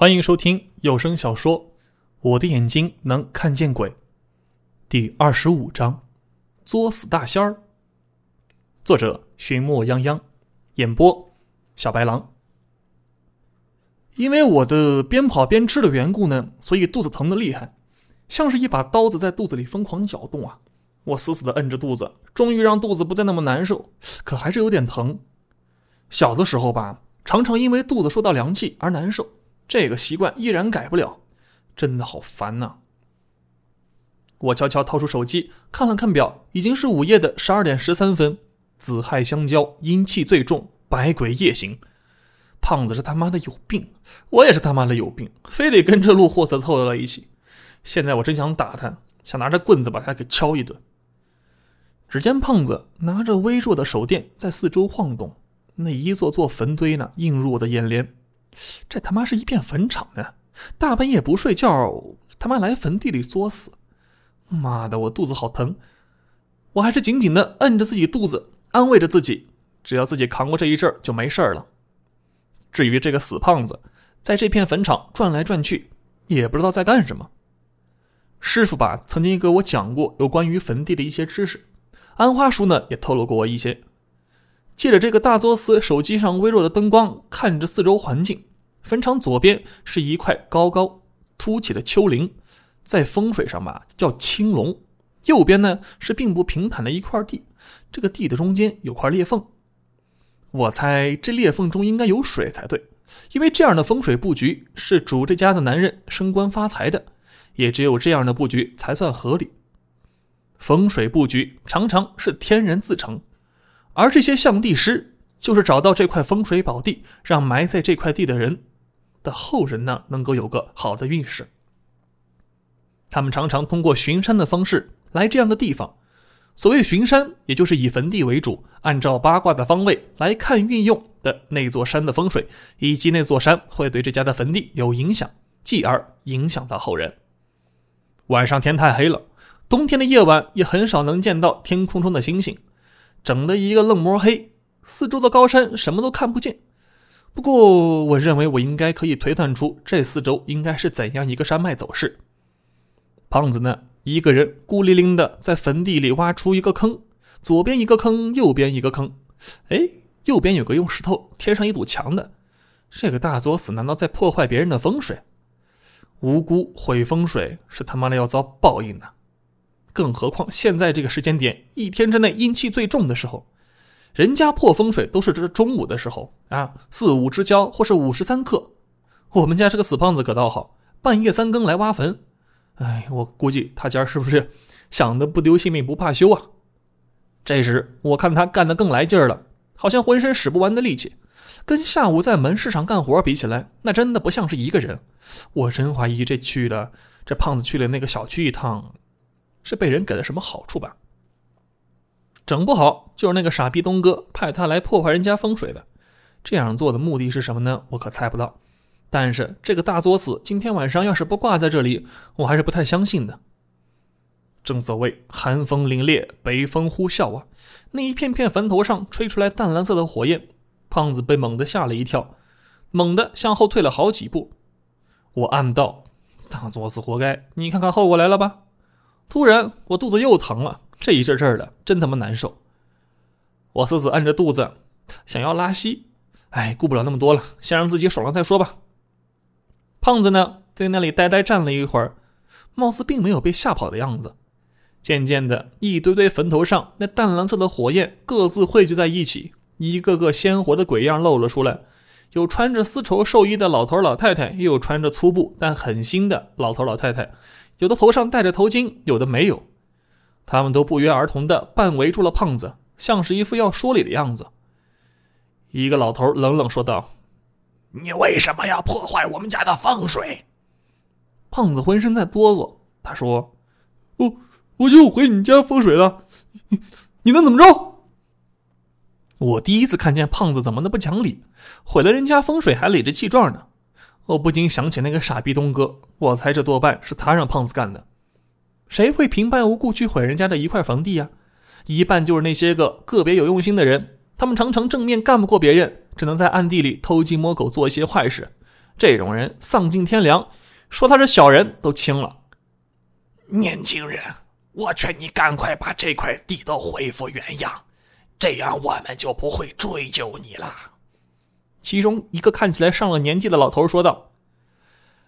欢迎收听有声小说《我的眼睛能看见鬼》第二十五章：作死大仙儿。作者：寻墨泱泱，演播：小白狼。因为我的边跑边吃的缘故呢，所以肚子疼的厉害，像是一把刀子在肚子里疯狂搅动啊！我死死的摁着肚子，终于让肚子不再那么难受，可还是有点疼。小的时候吧，常常因为肚子受到凉气而难受，这个习惯依然改不了，真的好烦呐！我悄悄掏出手机看了看表，已经是午夜的十二点十三分。子亥相交，阴气最重，百鬼夜行。胖子是他妈的有病，我也是他妈的有病，非得跟这路货色凑到了一起。现在我真想打他，想拿着棍子把他给敲一顿。只见胖子拿着微弱的手电在四周晃动，那一座座坟堆呢映入我的眼帘。这他妈是一片坟场呢！大半夜不睡觉，他妈来坟地里作死！妈的，我肚子好疼！我还是紧紧的摁着自己肚子，安慰着自己，只要自己扛过这一阵就没事了。至于这个死胖子，在这片坟场转来转去，也不知道在干什么。师傅吧，曾经给我讲过有关于坟地的一些知识。安花叔呢，也透露过我一些。借着这个大作司手机上微弱的灯光，看着四周环境，坟场左边是一块高高凸起的丘陵，在风水上吧叫青龙；右边呢是并不平坦的一块地，这个地的中间有块裂缝。我猜这裂缝中应该有水才对，因为这样的风水布局是主这家的男人升官发财的，也只有这样的布局才算合理。风水布局常常是天人自成，而这些象地师就是找到这块风水宝地，让埋在这块地的人的后人呢能够有个好的运势。他们常常通过巡山的方式来这样的地方。所谓巡山，也就是以坟地为主，按照八卦的方位来看运用的那座山的风水，以及那座山会对这家的坟地有影响，继而影响到后人。晚上天太黑了。冬天的夜晚也很少能见到天空中的星星，整的一个愣摸黑，四周的高山什么都看不见。不过，我认为我应该可以推断出这四周应该是怎样一个山脉走势。胖子呢，一个人孤零零的在坟地里挖出一个坑，左边一个坑，右边一个坑。哎，右边有个用石头贴上一堵墙的，这个大作死难道在破坏别人的风水？无辜毁风水是他妈的要遭报应的。更何况现在这个时间点，一天之内阴气最重的时候，人家破风水都是这中午的时候啊，四五之交或是午时三刻。我们家这个死胖子可倒好，半夜三更来挖坟。哎，我估计他家是不是 想的不丢性命不怕羞啊？这时我看他干得更来劲儿了，好像浑身使不完的力气，跟下午在门市上干活比起来，那真的不像是一个人。我真怀疑这去了这胖子去了那个小区一趟。是被人给了什么好处吧？整不好就是那个傻逼东哥派他来破坏人家风水的。这样做的目的是什么呢？我可猜不到。但是这个大作死今天晚上要是不挂在这里，我还是不太相信的。正所谓寒风凛冽，北风呼啸啊！那一片片坟头上吹出来淡蓝色的火焰，胖子被猛地吓了一跳，猛地向后退了好几步。我暗道：大作死活该！你看看后果来了吧？突然，我肚子又疼了，这一阵阵的，真他妈难受。我死死按着肚子，想要拉稀。哎，顾不了那么多了，先让自己爽了再说吧。胖子呢，在那里呆呆站了一会儿，貌似并没有被吓跑的样子。渐渐的，一堆堆坟头上那淡蓝色的火焰各自汇聚在一起，一个个鲜活的鬼样露了出来。有穿着丝绸寿衣的老头老太太，又有穿着粗布但很新的老头老太太。有的头上戴着头巾，有的没有，他们都不约而同的半围住了胖子，像是一副要说理的样子。一个老头冷冷说道：“你为什么要破坏我们家的风水？”胖子浑身在哆嗦，他说：“我我就毁你家风水了，你你能怎么着？”我第一次看见胖子怎么那不讲理，毁了人家风水还理直气壮呢。我不禁想起那个傻逼东哥，我猜这多半是他让胖子干的。谁会平白无故去毁人家的一块坟地呀？一半就是那些个个别有用心的人，他们常常正面干不过别人，只能在暗地里偷鸡摸狗做一些坏事。这种人丧尽天良，说他是小人都轻了。年轻人，我劝你赶快把这块地都恢复原样，这样我们就不会追究你了。其中一个看起来上了年纪的老头说道：“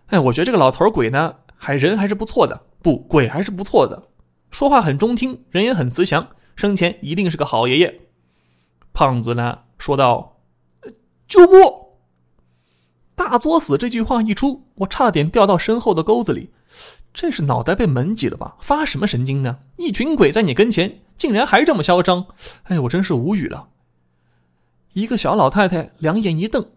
哎，我觉得这个老头鬼呢，还人还是不错的，不鬼还是不错的，说话很中听，人也很慈祥，生前一定是个好爷爷。”胖子呢说道：“就不！”大作死这句话一出，我差点掉到身后的沟子里。这是脑袋被门挤了吧？发什么神经呢？一群鬼在你跟前，竟然还这么嚣张！哎，我真是无语了。一个小老太太两眼一瞪，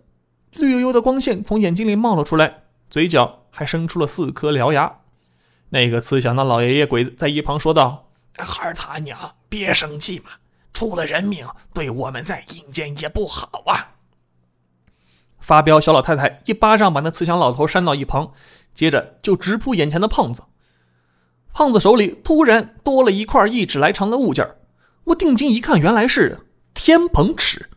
绿油油的光线从眼睛里冒了出来，嘴角还生出了四颗獠牙。那个慈祥的老爷爷鬼子在一旁说道：“孩儿他娘，别生气嘛，出了人命，对我们在阴间也不好啊。”发飙小老太太一巴掌把那慈祥老头扇到一旁。接着就直扑眼前的胖子，胖子手里突然多了一块一尺来长的物件我定睛一看，原来是天蓬尺。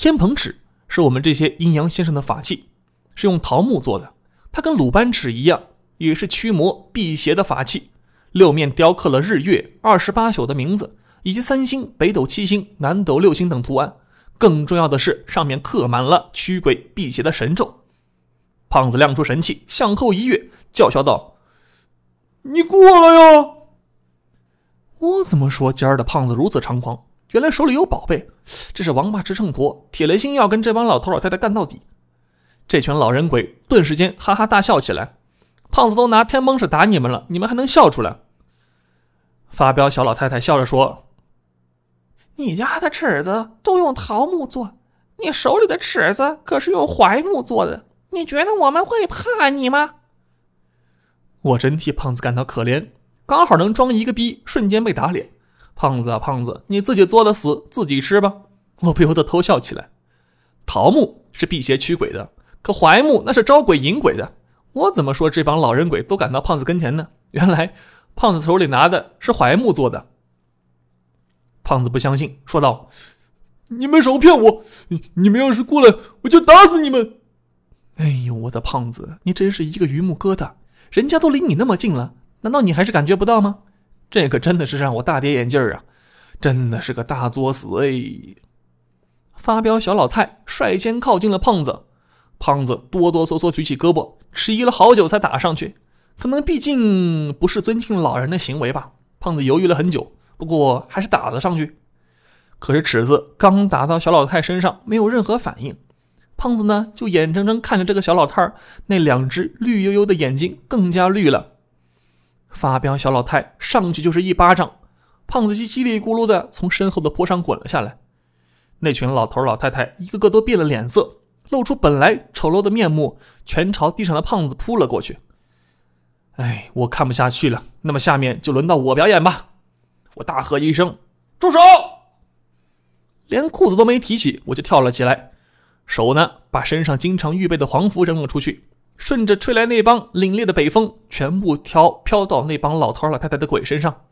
天蓬尺是我们这些阴阳先生的法器，是用桃木做的。它跟鲁班尺一样，也是驱魔辟邪的法器。六面雕刻了日月二十八宿的名字，以及三星、北斗七星、南斗六星等图案。更重要的是，上面刻满了驱鬼辟邪的神咒。胖子亮出神器，向后一跃，叫嚣道：“你过来呀！”我怎么说今儿的胖子如此猖狂？原来手里有宝贝，这是王八吃秤砣，铁了心要跟这帮老头老太太干到底。这群老人鬼顿时间哈哈大笑起来。胖子都拿天崩尺打你们了，你们还能笑出来？发飙小老太太笑着说：“你家的尺子都用桃木做，你手里的尺子可是用槐木做的。”你觉得我们会怕你吗？我真替胖子感到可怜，刚好能装一个逼，瞬间被打脸。胖子啊，胖子，你自己作的死，自己吃吧。我不由得偷笑起来。桃木是辟邪驱鬼的，可槐木那是招鬼引鬼的。我怎么说这帮老人鬼都赶到胖子跟前呢？原来胖子手里拿的是槐木做的。胖子不相信，说道：“你们少骗我！你们要是过来，我就打死你们！”哎呦，我的胖子，你真是一个榆木疙瘩！人家都离你那么近了，难道你还是感觉不到吗？这可真的是让我大跌眼镜啊！真的是个大作死哎！发飙小老太率先靠近了胖子，胖子哆哆嗦嗦举起胳膊，迟疑了好久才打上去。可能毕竟不是尊敬老人的行为吧，胖子犹豫了很久，不过还是打了上去。可是尺子刚打到小老太身上，没有任何反应。胖子呢，就眼睁睁看着这个小老太儿那两只绿油油的眼睛更加绿了。发飙小老太上去就是一巴掌，胖子叽叽里咕噜的从身后的坡上滚了下来。那群老头老太太一个个都变了脸色，露出本来丑陋的面目，全朝地上的胖子扑了过去。哎，我看不下去了，那么下面就轮到我表演吧！我大喝一声：“住手！”连裤子都没提起，我就跳了起来。手呢，把身上经常预备的黄符扔了出去，顺着吹来那帮凛冽的北风，全部飘飘到那帮老头老太太的鬼身上。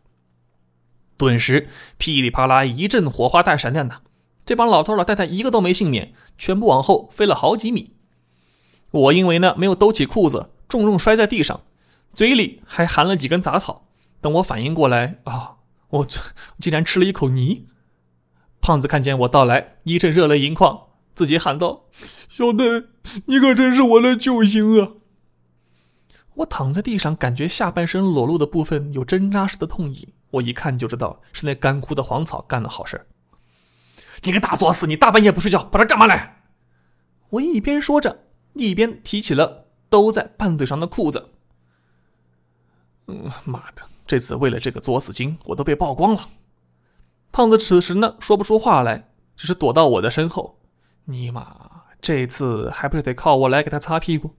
顿时噼里啪啦一阵火花带闪电的，这帮老头老太太一个都没幸免，全部往后飞了好几米。我因为呢没有兜起裤子，重重摔在地上，嘴里还含了几根杂草。等我反应过来啊，我竟然吃了一口泥。胖子看见我到来，一阵热泪盈眶。自己喊道：“小戴，你可真是我的救星啊！”我躺在地上，感觉下半身裸露的部分有针扎似的痛意。我一看就知道是那干枯的黄草干的好事你个大作死！你大半夜不睡觉，跑这干嘛来？我一边说着，一边提起了兜在半腿上的裤子。嗯，妈的，这次为了这个作死精，我都被曝光了。胖子此时呢，说不出话来，只是躲到我的身后。尼玛，这次还不是得靠我来给他擦屁股？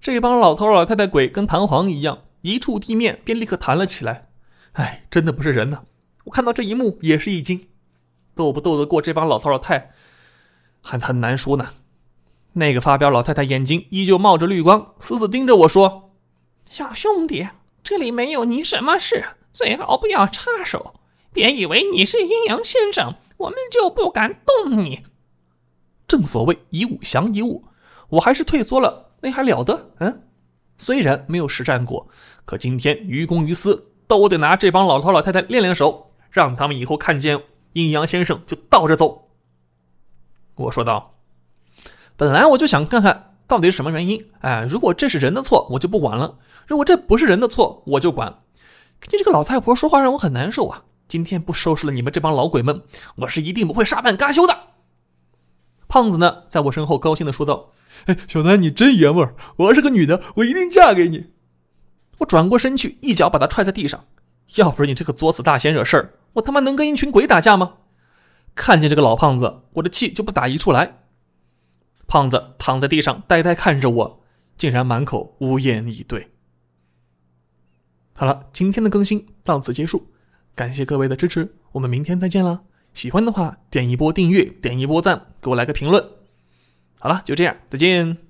这帮老头老太太鬼跟弹簧一样，一触地面便立刻弹了起来。哎，真的不是人呐！我看到这一幕也是一惊。斗不斗得过这帮老头老太，还很难说呢。那个发飙老太太眼睛依旧冒着绿光，死死盯着我说：“小兄弟，这里没有你什么事，最好不要插手。别以为你是阴阳先生，我们就不敢动你。”正所谓一物降一物，我还是退缩了，那还了得？嗯，虽然没有实战过，可今天于公于私都得拿这帮老头老太太练练手，让他们以后看见阴阳先生就倒着走。我说道：“本来我就想看看到底是什么原因。哎，如果这是人的错，我就不管了；如果这不是人的错，我就管。你这个老太婆说话让我很难受啊！今天不收拾了你们这帮老鬼们，我是一定不会善罢甘休的。”胖子呢，在我身后高兴的说道：“哎，小南你真爷们儿！我要是个女的，我一定嫁给你。”我转过身去，一脚把他踹在地上。要不是你这个作死大仙惹事儿，我他妈能跟一群鬼打架吗？看见这个老胖子，我的气就不打一处来。胖子躺在地上，呆呆看着我，竟然满口无言以对。好了，今天的更新到此结束，感谢各位的支持，我们明天再见啦！喜欢的话点一波订阅，点一波赞，给我来个评论。好了，就这样，再见。